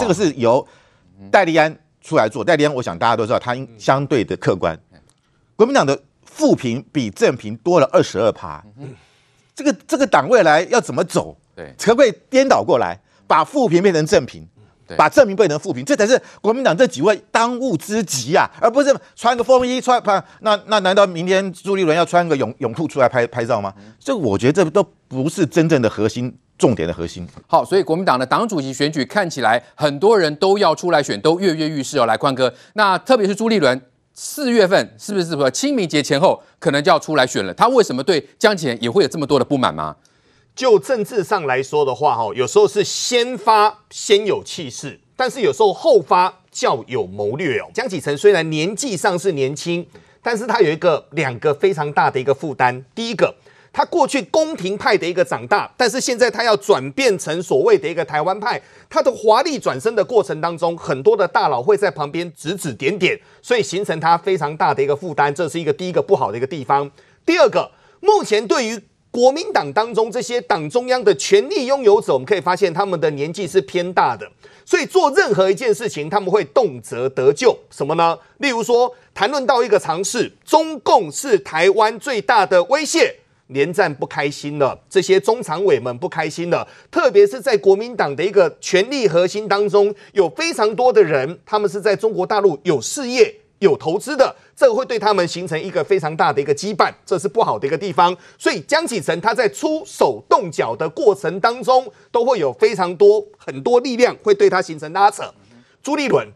这个是由戴利安出来做。戴利安，我想大家都知道，他应相对的客观。国民党的负评比正评多了二十二趴。这个这个党未来要怎么走？对，可不可以颠倒过来，把负评变成正评？把正评变成负评，这才是国民党这几位当务之急啊，而不是穿个风衣穿拍。那那难道明天朱立伦要穿个泳泳裤出来拍拍照吗？这我觉得这都不是真正的核心，重点的核心。好，所以国民党的党主席选举看起来很多人都要出来选，都跃跃欲试哦。来，宽哥，那特别是朱立伦，四月份是不是说清明节前后可能就要出来选了？他为什么对江启臣也会有这么多的不满吗？就政治上来说的话，哈，有时候是先发先有气势，但是有时候后发较有谋略哦。江启臣虽然年纪上是年轻，但是他有一个两个非常大的一个负担。第一个，他过去宫廷派的一个长大，但是现在他要转变成所谓的一个台湾派，他的华丽转身的过程当中，很多的大佬会在旁边指指点点，所以形成他非常大的一个负担，这是一个第一个不好的一个地方。第二个，目前对于国民党当中这些党中央的权力拥有者，我们可以发现他们的年纪是偏大的，所以做任何一件事情，他们会动辄得咎。什么呢？例如说，谈论到一个尝试，中共是台湾最大的威胁，连战不开心了，这些中常委们不开心了，特别是在国民党的一个权力核心当中，有非常多的人，他们是在中国大陆有事业。有投资的，这个会对他们形成一个非常大的一个羁绊，这是不好的一个地方。所以江启臣他在出手动脚的过程当中，都会有非常多很多力量会对他形成拉扯。朱立伦，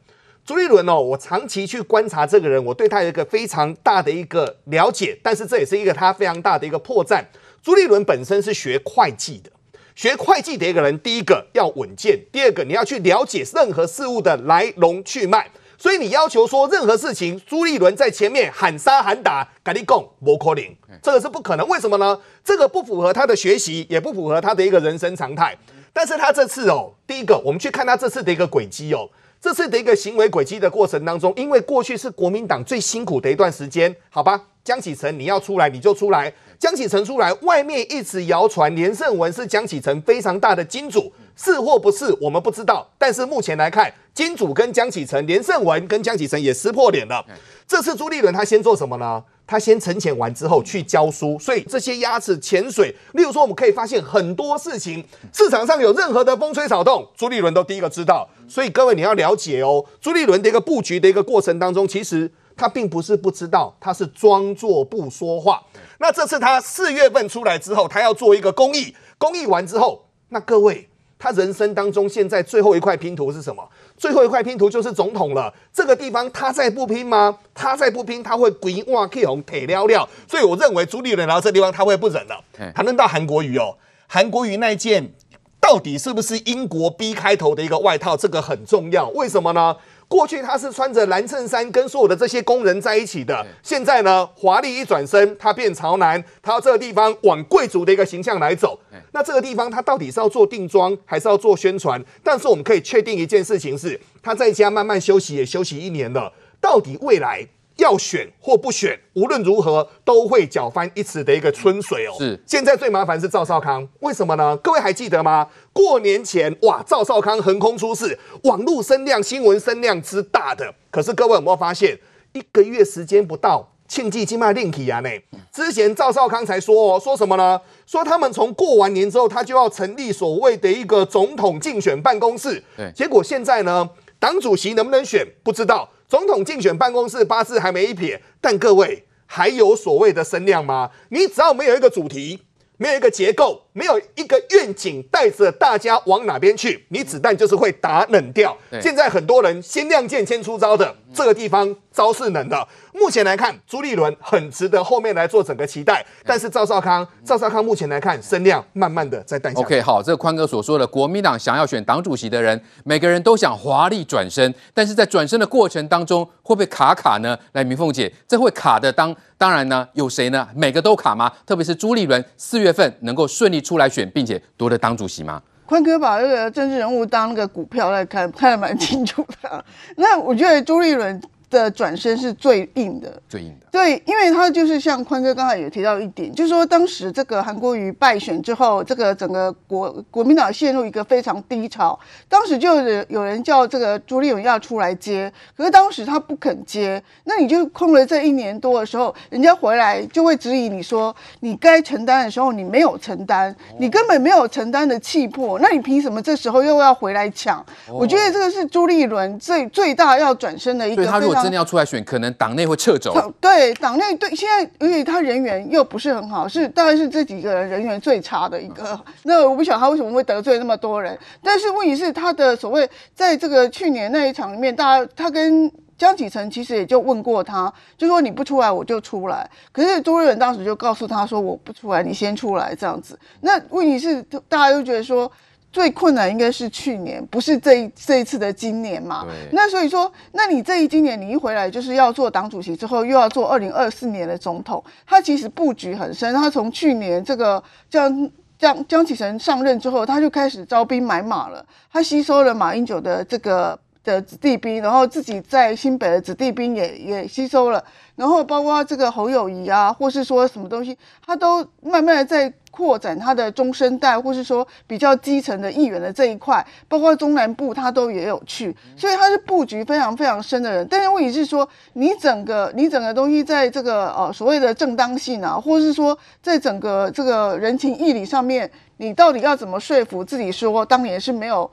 朱立伦哦，我长期去观察这个人，我对他有一个非常大的一个了解，但是这也是一个他非常大的一个破绽。朱立伦本身是学会计的，学会计的一个人，第一个要稳健，第二个你要去了解任何事物的来龙去脉。所以你要求说任何事情，朱立伦在前面喊杀喊打，赶紧讲，不可能，这个是不可能。为什么呢？这个不符合他的学习，也不符合他的一个人生常态。但是他这次哦，第一个，我们去看他这次的一个轨迹哦，这次的一个行为轨迹的过程当中，因为过去是国民党最辛苦的一段时间，好吧？江启臣你要出来你就出来，江启臣出来，外面一直谣传连胜文是江启臣非常大的金主。是或不是，我们不知道。但是目前来看，金主跟江启臣、连胜文跟江启臣也撕破脸了。这次朱立伦他先做什么呢？他先沉潜完之后去教书，所以这些鸭子潜水。例如说，我们可以发现很多事情，市场上有任何的风吹草动，朱立伦都第一个知道。所以各位你要了解哦，朱立伦的一个布局的一个过程当中，其实他并不是不知道，他是装作不说话。那这次他四月份出来之后，他要做一个公益，公益完之后，那各位。他人生当中现在最后一块拼图是什么？最后一块拼图就是总统了。这个地方他再不拼吗？他再不拼，他会鬼哇 K 红铁撩撩。所以我认为朱立伦来到这地方他会不忍了。谈论到韩国瑜哦，韩国瑜那件到底是不是英国 B 开头的一个外套？这个很重要。为什么呢？过去他是穿着蓝衬衫跟所有的这些工人在一起的，现在呢，华丽一转身，他变朝南，他要这个地方往贵族的一个形象来走。那这个地方他到底是要做定妆还是要做宣传？但是我们可以确定一件事情是，他在家慢慢休息也休息一年了，到底未来？要选或不选，无论如何都会搅翻一池的一个春水哦。是，现在最麻烦是赵少康，为什么呢？各位还记得吗？过年前哇，赵少康横空出世，网络声量、新闻声量之大的。可是各位有没有发现，一个月时间不到，庆忌金马令起啊呢？之前赵少康才说哦，说什么呢？说他们从过完年之后，他就要成立所谓的一个总统竞选办公室。对，结果现在呢，党主席能不能选，不知道。总统竞选办公室八字还没一撇，但各位还有所谓的声量吗？你只要没有一个主题，没有一个结构，没有一个愿景，带着大家往哪边去，你子弹就是会打冷掉。现在很多人先亮剑先出招的，这个地方招是冷的。目前来看，朱立伦很值得后面来做整个期待，但是赵少康，赵少康目前来看声量慢慢的在淡下。OK，好，这个宽哥所说的国民党想要选党主席的人，每个人都想华丽转身，但是在转身的过程当中会不会卡卡呢？来，明凤姐，这会卡的当当然呢，有谁呢？每个都卡吗？特别是朱立伦四月份能够顺利出来选，并且夺得党主席吗？坤哥把这个政治人物当那个股票来看，看得蛮清楚的。那我觉得朱立伦。的转身是最硬的，最硬的。对，因为他就是像宽哥刚才也提到一点，就是说当时这个韩国瑜败选之后，这个整个国国民党陷入一个非常低潮，当时就有人叫这个朱立伦要出来接，可是当时他不肯接，那你就空了这一年多的时候，人家回来就会质疑你说，你该承担的时候你没有承担，你根本没有承担的气魄，那你凭什么这时候又要回来抢？我觉得这个是朱立伦最最大要转身的一个。真的要出来选，可能党内会撤走。对，党内对现在，因为他人缘又不是很好，是大概是这几个人人缘最差的一个。那我不晓得他为什么会得罪那么多人，但是问题是他的所谓在这个去年那一场里面，大家他跟江启臣其实也就问过他，就说你不出来我就出来。可是朱立伦当时就告诉他说我不出来，你先出来这样子。那问题是大家都觉得说。最困难应该是去年，不是这一这一次的今年嘛？那所以说，那你这一今年你一回来就是要做党主席之后，又要做二零二四年的总统，他其实布局很深。他从去年这个江江江启臣上任之后，他就开始招兵买马了。他吸收了马英九的这个的子弟兵，然后自己在新北的子弟兵也也吸收了，然后包括这个侯友宜啊，或是说什么东西，他都慢慢的在。扩展他的中生代，或是说比较基层的议员的这一块，包括中南部，他都也有去，所以他是布局非常非常深的人。但是问题是说，你整个你整个东西在这个呃所谓的正当性啊，或是说在整个这个人情义理上面，你到底要怎么说服自己说，当年是没有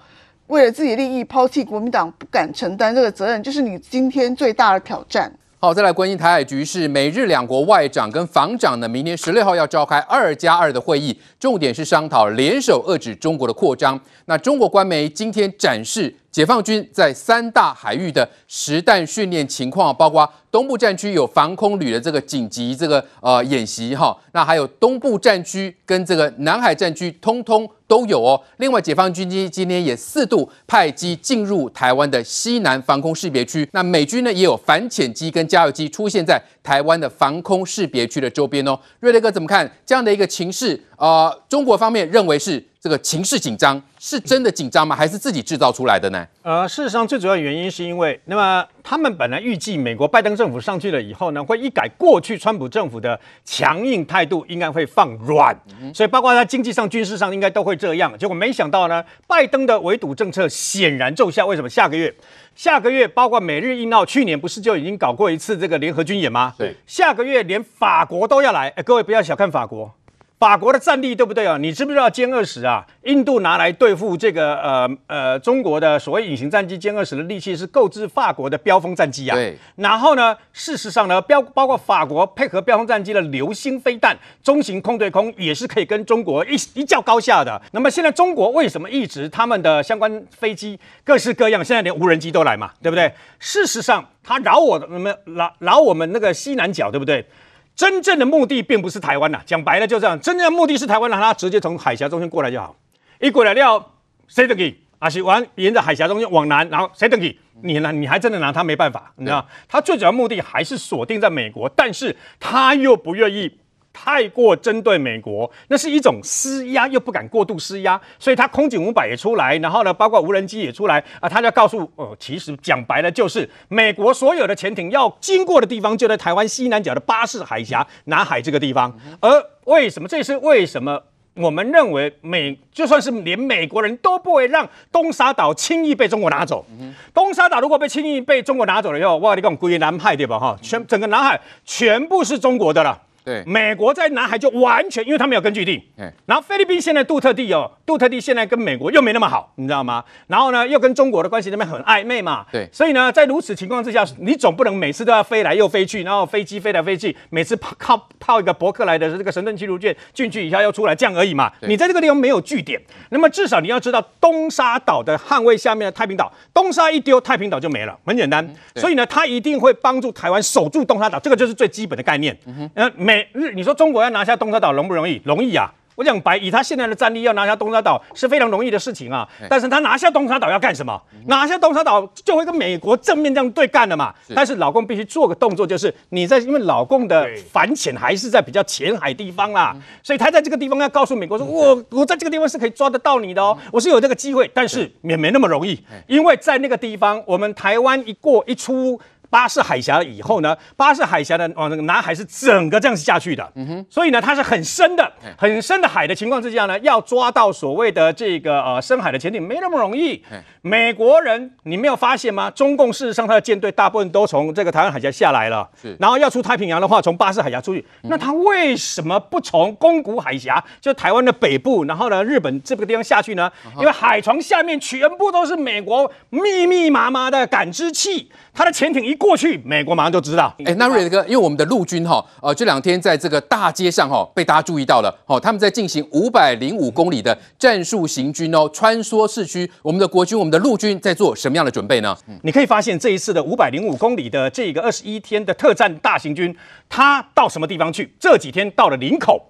为了自己利益抛弃国民党，不敢承担这个责任，就是你今天最大的挑战。好，再来关心台海局势，美日两国外长跟防长呢，明天十六号要召开二加二的会议，重点是商讨联手遏制中国的扩张。那中国官媒今天展示。解放军在三大海域的实弹训练情况，包括东部战区有防空旅的这个紧急这个呃演习哈，那还有东部战区跟这个南海战区通通都有哦。另外，解放军今今天也四度派机进入台湾的西南防空识别区，那美军呢也有反潜机跟加油机出现在台湾的防空识别区的周边哦。瑞雷哥怎么看这样的一个情势？呃，中国方面认为是。这个情势紧张是真的紧张吗？还是自己制造出来的呢？呃，事实上，最主要原因是因为，那么他们本来预计美国拜登政府上去了以后呢，会一改过去川普政府的强硬态度，应该会放软，所以包括在经济上、军事上应该都会这样。结果没想到呢，拜登的围堵政策显然奏效。为什么？下个月，下个月包括美日印澳，去年不是就已经搞过一次这个联合军演吗？对，下个月连法国都要来。哎，各位不要小看法国。法国的战力对不对啊？你知不知道歼二十啊？印度拿来对付这个呃呃中国的所谓隐形战机歼二十的利器是购置法国的飙风战机啊。对。然后呢，事实上呢，标包括法国配合标风战机的流星飞弹，中型空对空也是可以跟中国一一较高下的。那么现在中国为什么一直他们的相关飞机各式各样，现在连无人机都来嘛？对不对？事实上，他扰我的，那么扰扰我们那个西南角，对不对？真正的目的并不是台湾呐，讲白了就这样。真正的目的是台湾，让他直接从海峡中心过来就好。一过来了，谁等你？啊，是往沿着海峡中心往南，然后谁等你？你呢？你还真的拿他没办法，你知道？他最主要目的还是锁定在美国，但是他又不愿意。太过针对美国，那是一种施压，又不敢过度施压，所以他空警五百也出来，然后呢，包括无人机也出来啊，他就告诉哦、其实讲白了就是美国所有的潜艇要经过的地方就在台湾西南角的巴士海峡南海这个地方，而为什么这是为什么？我们认为美就算是连美国人都不会让东沙岛轻易被中国拿走，东沙岛如果被轻易被中国拿走了以后，哇，你讲归南海对吧？哈，全整个南海全部是中国的了。对，美国在南海就完全，因为他没有根据地。对，然后菲律宾现在杜特地哦，杜特地现在跟美国又没那么好，你知道吗？然后呢，又跟中国的关系那边很暧昧嘛。对，所以呢，在如此情况之下，你总不能每次都要飞来又飞去，然后飞机飞来飞去，每次靠靠一个伯克莱的这个神盾驱逐舰进去一下又出来这样而已嘛。你在这个地方没有据点，那么至少你要知道东沙岛的捍卫下面的太平岛，东沙一丢，太平岛就没了，很简单。所以呢，他一定会帮助台湾守住东沙岛，这个就是最基本的概念。嗯哼，美。日，你说中国要拿下东沙岛容不容易？容易啊！我讲白，以他现在的战力，要拿下东沙岛是非常容易的事情啊。但是他拿下东沙岛要干什么？拿下东沙岛就会跟美国正面这样对干了嘛。但是老共必须做个动作，就是你在，因为老共的反潜还是在比较浅海地方啦，所以他在这个地方要告诉美国说，我我在这个地方是可以抓得到你的哦，我是有这个机会，但是也没那么容易，因为在那个地方，我们台湾一过一出。巴士海峡以后呢，巴士海峡的往那个南海是整个这样子下去的，嗯哼，所以呢，它是很深的，很深的海的情况之下呢，要抓到所谓的这个呃深海的潜艇没那么容易。美国人，你没有发现吗？中共事实上他的舰队大部分都从这个台湾海峡下来了，是，然后要出太平洋的话，从巴士海峡出去，那他为什么不从宫古海峡，就台湾的北部，然后呢，日本这个地方下去呢？因为海床下面全部都是美国密密麻麻的感知器，它的潜艇一过去，美国马上就知道。哎，那瑞德哥，因为我们的陆军哈，呃，这两天在这个大街上哈，被大家注意到了，哦，他们在进行五百零五公里的战术行军哦，穿梭市区。我们的国军，我们的陆军在做什么样的准备呢？你可以发现这一次的五百零五公里的这个二十一天的特战大行军，他到什么地方去？这几天到了林口。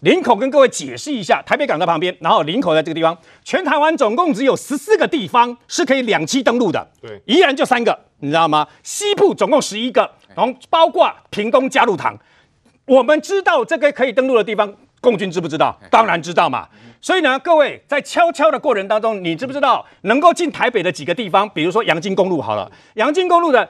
林口跟各位解释一下，台北港在旁边，然后林口在这个地方，全台湾总共只有十四个地方是可以两栖登陆的，对，宜兰就三个，你知道吗？西部总共十一个，然后包括屏东佳鹿港，我们知道这个可以登陆的地方，共军知不知道？当然知道嘛。所以呢，各位在悄悄的过程当中，你知不知道能够进台北的几个地方？比如说阳金公路好了，阳金公路的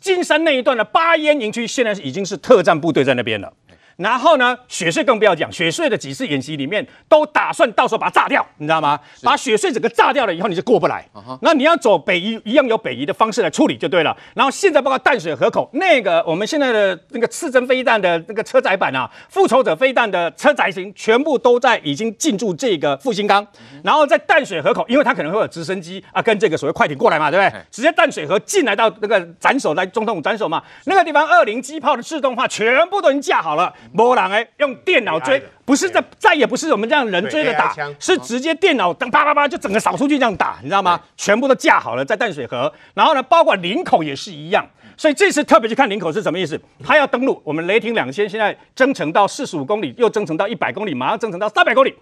金山那一段的八烟营区，现在已经是特战部队在那边了。然后呢，雪穗更不要讲，雪穗的几次演习里面都打算到时候把它炸掉，你知道吗？把雪穗整个炸掉了以后，你就过不来。Uh huh. 那你要走北移，一样有北移的方式来处理就对了。然后现在包括淡水河口那个，我们现在的那个刺针飞弹的那个车载版啊，复仇者飞弹的车载型，全部都在已经进驻这个复兴港。Uh huh. 然后在淡水河口，因为它可能会有直升机啊，跟这个所谓快艇过来嘛，对不对？Uh huh. 直接淡水河进来到那个斩首来总统斩首嘛，那个地方二零机炮的自动化全部都已经架好了，没人哎用。用电脑追，不是这再也不是我们这样人追着打，是直接电脑等啪啪啪就整个扫出去这样打，你知道吗？全部都架好了在淡水河，然后呢，包括林口也是一样，所以这次特别去看林口是什么意思？他要登陆，我们雷霆两千现在增程到四十五公里，又增程到一百公里，马上增程到三百公里。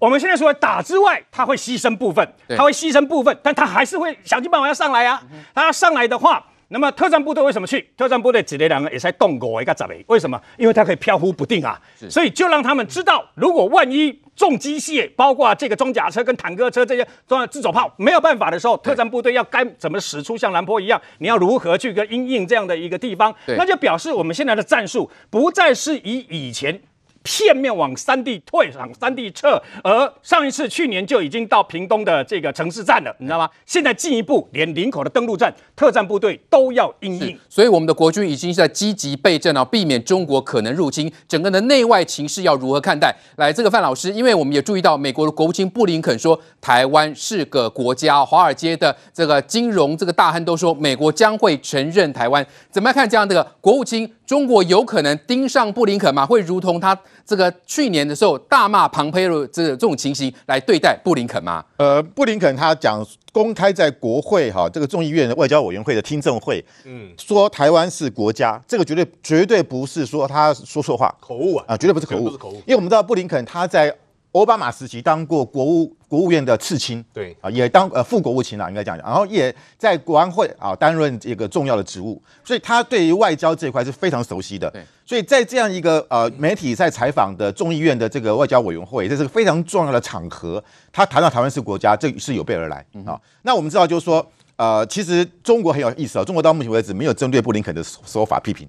我们现在除了打之外，他会牺牲部分，他会牺牲部分，但他还是会想尽办法要上来啊。他要上来的话。那么特战部队为什么去？特战部队指的两个也才动过一个杂为什么？因为它可以飘忽不定啊，所以就让他们知道，如果万一重机械，包括这个装甲车跟坦克车这些装自走炮没有办法的时候，特战部队要该怎么使出像兰坡一样，你要如何去跟因应这样的一个地方？那就表示我们现在的战术不再是以以前。片面往山地退，往山地撤，而上一次去年就已经到屏东的这个城市站了，你知道吗？现在进一步连林口的登陆站，特战部队都要因应，所以我们的国军已经在积极备战了，避免中国可能入侵。整个的内外情势要如何看待？来，这个范老师，因为我们也注意到美国的国务卿布林肯说，台湾是个国家，华尔街的这个金融这个大亨都说，美国将会承认台湾。怎么样看这样的国务卿？中国有可能盯上布林肯吗？会如同他这个去年的时候大骂庞培洛这这种情形来对待布林肯吗？呃，布林肯他讲公开在国会哈这个众议院的外交委员会的听证会，嗯，说台湾是国家，这个绝对绝对不是说他说错话，口误啊啊，绝对不是口误，因为我们知道布林肯他在。奥巴马时期当过国务国务院的次卿，对。啊，也当呃副国务卿了，应该讲讲，然后也在国安会啊担任一个重要的职务，所以他对于外交这一块是非常熟悉的。对，所以在这样一个呃媒体在采访的众议院的这个外交委员会，这是个非常重要的场合，他谈到台湾是国家，这是有备而来。啊。那我们知道就是说，呃，其实中国很有意思啊，中国到目前为止没有针对布林肯的说法批评，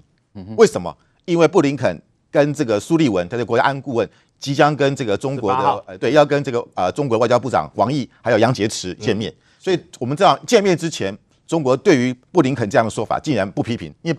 为什么？因为布林肯跟这个苏利文，他的国家安顾问。即将跟这个中国的呃对，要跟这个呃中国外交部长王毅还有杨洁篪见面，所以我们知道见面之前，中国对于布林肯这样的说法竟然不批评，因为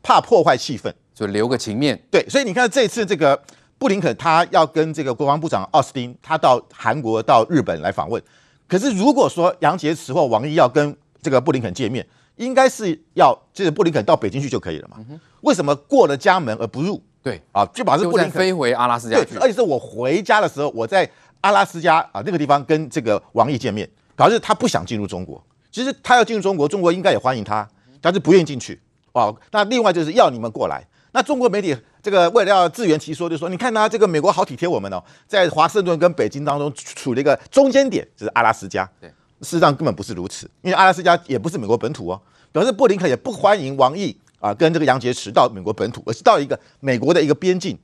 怕破坏气氛，就留个情面。对，所以你看这次这个布林肯他要跟这个国防部长奥斯汀，他到韩国到日本来访问，可是如果说杨洁篪或王毅要跟这个布林肯见面，应该是要就是布林肯到北京去就可以了嘛？为什么过了家门而不入？对啊，就把这布林肯飞回阿拉斯加去，而且是我回家的时候，我在阿拉斯加啊那个地方跟这个王毅见面，表示他不想进入中国。其实他要进入中国，中国应该也欢迎他，但是不愿意进去。哦，那另外就是要你们过来。那中国媒体这个为了要自圆其说，就说你看他这个美国好体贴我们哦，在华盛顿跟北京当中处了一个中间点，就是阿拉斯加。对，事实上根本不是如此，因为阿拉斯加也不是美国本土哦，表示布林肯也不欢迎王毅。啊，跟这个杨洁篪到美国本土，而是到一个美国的一个边境，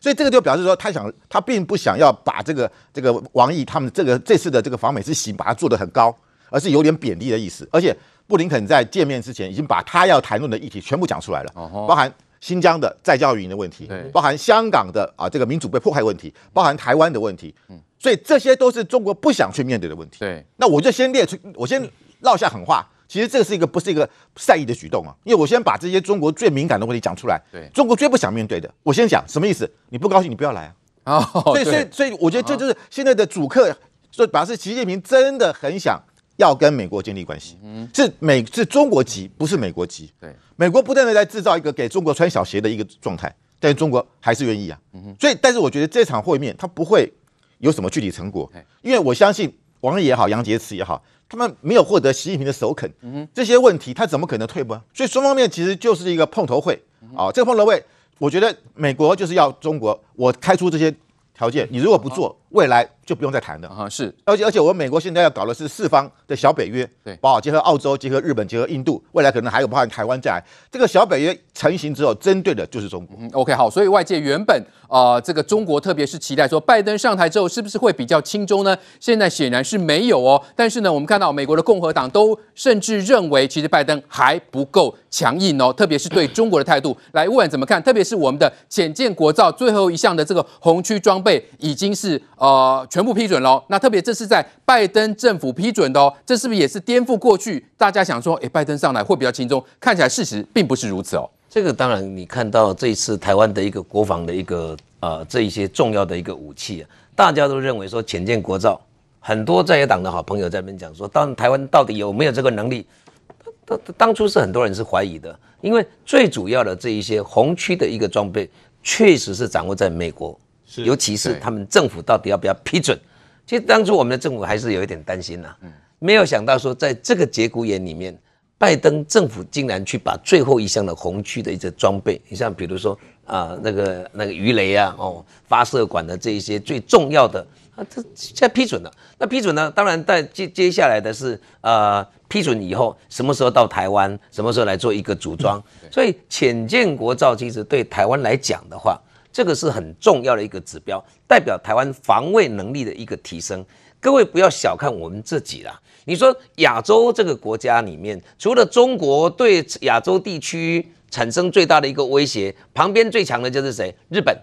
所以这个就表示说，他想他并不想要把这个这个王毅他们这个这次的这个访美之行把它做得很高，而是有点贬低的意思。而且布林肯在见面之前已经把他要谈论的议题全部讲出来了，包含新疆的再教育营的问题，包含香港的啊这个民主被迫害问题，包含台湾的问题，所以这些都是中国不想去面对的问题。对，那我就先列出，我先撂下狠话。其实这个是一个不是一个善意的举动啊，因为我先把这些中国最敏感的问题讲出来。对，中国最不想面对的，我先讲什么意思？你不高兴，你不要来啊。哦，所以所以所以，我觉得这就是现在的主客，就表示习近平真的很想要跟美国建立关系。嗯，是美是中国急，不是美国急。对，美国不断的在制造一个给中国穿小鞋的一个状态，但是中国还是愿意啊。嗯，所以但是我觉得这场会面他不会有什么具体成果，因为我相信王毅也好，杨洁篪也好。他们没有获得习近平的首肯，这些问题他怎么可能退步？所以双方面其实就是一个碰头会啊。这个碰头会，我觉得美国就是要中国，我开出这些条件，你如果不做，未来就不用再谈了啊。是，而且而且我们美国现在要搞的是四方的小北约，对，包括结合澳洲、结合日本、结合印度，未来可能还有包含台湾在这个小北约成型之后，针对的就是中国。嗯，OK，好，所以外界原本。啊、呃，这个中国特别是期待说，拜登上台之后是不是会比较轻松呢？现在显然是没有哦。但是呢，我们看到美国的共和党都甚至认为，其实拜登还不够强硬哦，特别是对中国的态度。来，问怎么看？特别是我们的潜舰国造最后一项的这个红区装备已经是呃呃全部批准喽。那特别这是在拜登政府批准的哦，这是不是也是颠覆过去大家想说，诶，拜登上来会比较轻松？看起来事实并不是如此哦。这个当然，你看到这一次台湾的一个国防的一个呃这一些重要的一个武器啊，大家都认为说潜舰国造，很多在野党的好朋友在那边讲说，当台湾到底有没有这个能力？当当初是很多人是怀疑的，因为最主要的这一些红区的一个装备，确实是掌握在美国，尤其是他们政府到底要不要批准？其实当初我们的政府还是有一点担心呐，没有想到说在这个节骨眼里面。拜登政府竟然去把最后一项的红区的一些装备，你像比如说啊、呃，那个那个鱼雷啊，哦，发射管的这一些最重要的啊，这现在批准了。那批准呢？当然在接接下来的是呃批准以后，什么时候到台湾，什么时候来做一个组装。所以浅见国造其实对台湾来讲的话，这个是很重要的一个指标，代表台湾防卫能力的一个提升。各位不要小看我们自己啦。你说亚洲这个国家里面，除了中国对亚洲地区产生最大的一个威胁，旁边最强的就是谁？日本。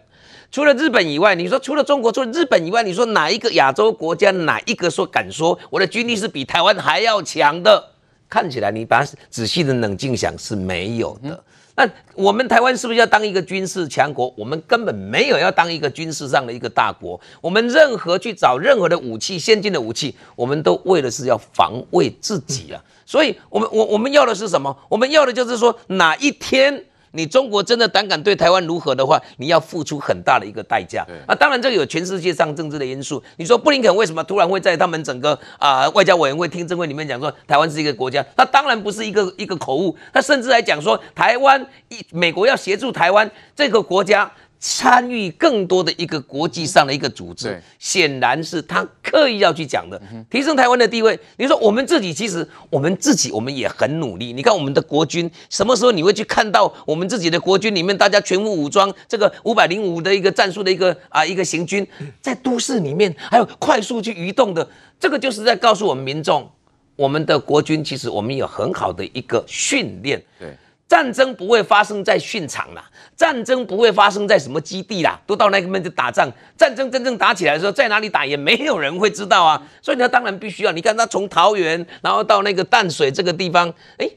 除了日本以外，你说除了中国，除了日本以外，你说哪一个亚洲国家，哪一个说敢说我的军力是比台湾还要强的？看起来你把它仔细的冷静想是没有的。那我们台湾是不是要当一个军事强国？我们根本没有要当一个军事上的一个大国。我们任何去找任何的武器，先进的武器，我们都为的是要防卫自己啊。所以，我们我我们要的是什么？我们要的就是说，哪一天。你中国真的胆敢对台湾如何的话，你要付出很大的一个代价。那，当然这个有全世界上政治的因素。你说布林肯为什么突然会在他们整个啊、呃、外交委员会听证会里面讲说台湾是一个国家？他当然不是一个一个口误，他甚至还讲说台湾一美国要协助台湾这个国家。参与更多的一个国际上的一个组织，显然是他刻意要去讲的，提升台湾的地位。你说我们自己，其实我们自己我们也很努力。你看我们的国军，什么时候你会去看到我们自己的国军里面大家全副武装，这个五百零五的一个战术的一个啊一个行军，在都市里面还有快速去移动的，这个就是在告诉我们民众，我们的国军其实我们有很好的一个训练。对。战争不会发生在训场啦，战争不会发生在什么基地啦，都到那个面去打仗。战争真正打起来的时候，在哪里打也没有人会知道啊。所以他当然必须要，你看他从桃园，然后到那个淡水这个地方，哎，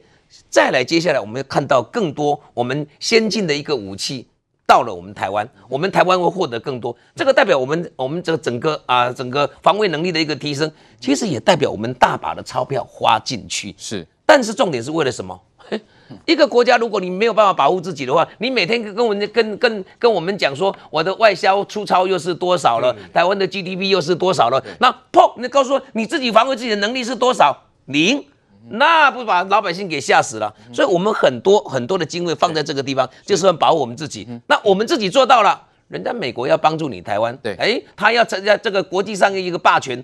再来接下来我们要看到更多我们先进的一个武器到了我们台湾，我们台湾会获得更多。这个代表我们我们这个整个啊整个防卫能力的一个提升，其实也代表我们大把的钞票花进去。是，但是重点是为了什么？一个国家，如果你没有办法保护自己的话，你每天跟我们跟跟跟我们讲说，我的外销出超又是多少了，台湾的 GDP 又是多少了，那砰，你告诉我你自己防卫自己的能力是多少？零，那不把老百姓给吓死了？所以，我们很多很多的经费放在这个地方，就是要保护我们自己。那我们自己做到了，人家美国要帮助你台湾，对，哎，他要参加这个国际上的一个霸权。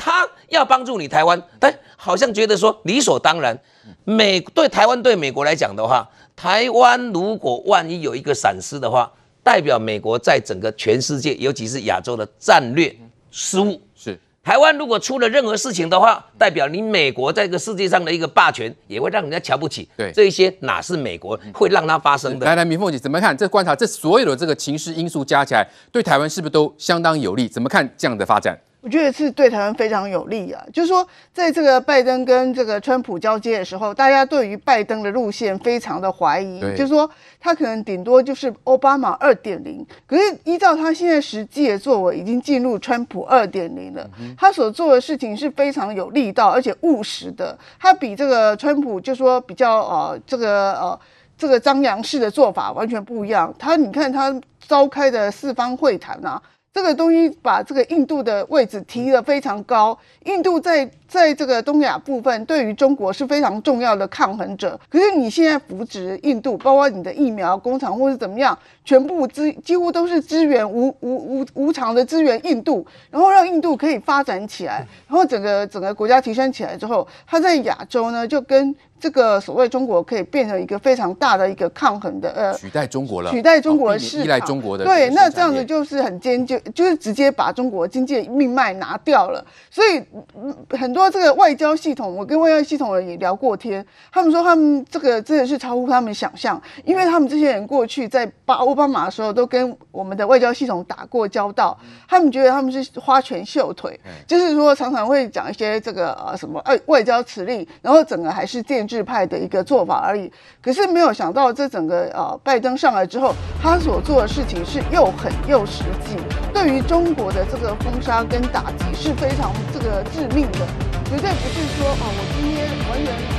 他要帮助你台湾，但好像觉得说理所当然。美对台湾对美国来讲的话，台湾如果万一有一个闪失的话，代表美国在整个全世界，尤其是亚洲的战略失误。是，台湾如果出了任何事情的话，代表你美国在这个世界上的一个霸权，也会让人家瞧不起。对，这一些哪是美国会让它发生的？来来，明凤姐怎么看？这观察，这所有的这个情势因素加起来，对台湾是不是都相当有利？怎么看这样的发展？我觉得是对台湾非常有利啊！就是说，在这个拜登跟这个川普交接的时候，大家对于拜登的路线非常的怀疑，就是说他可能顶多就是奥巴马二点零，可是依照他现在实际的作为，已经进入川普二点零了。他所做的事情是非常有力道，而且务实的。他比这个川普就说比较呃这个呃这个张扬式的做法完全不一样。他你看他召开的四方会谈啊。这个东西把这个印度的位置提得非常高，印度在在这个东亚部分对于中国是非常重要的抗衡者。可是你现在扶植印度，包括你的疫苗工厂或是怎么样，全部资几乎都是资源无无无无偿的支援印度，然后让印度可以发展起来，然后整个整个国家提升起来之后，它在亚洲呢就跟。这个所谓中国可以变成一个非常大的一个抗衡的呃，取代中国了，取代中国的市场，依赖中国的对，那这样子就是很坚决，就是直接把中国经济命脉拿掉了。所以很多这个外交系统，我跟外交系统人也聊过天，他们说他们这个真的是超乎他们想象，因为他们这些人过去在巴奥巴马的时候都跟我们的外交系统打过交道，他们觉得他们是花拳绣腿，就是说常常会讲一些这个呃什么外外交辞令，然后整个还是电。制派的一个做法而已，可是没有想到，这整个呃拜登上来之后，他所做的事情是又狠又实际，对于中国的这个封杀跟打击是非常这个致命的，绝对不是说哦，我今天完全。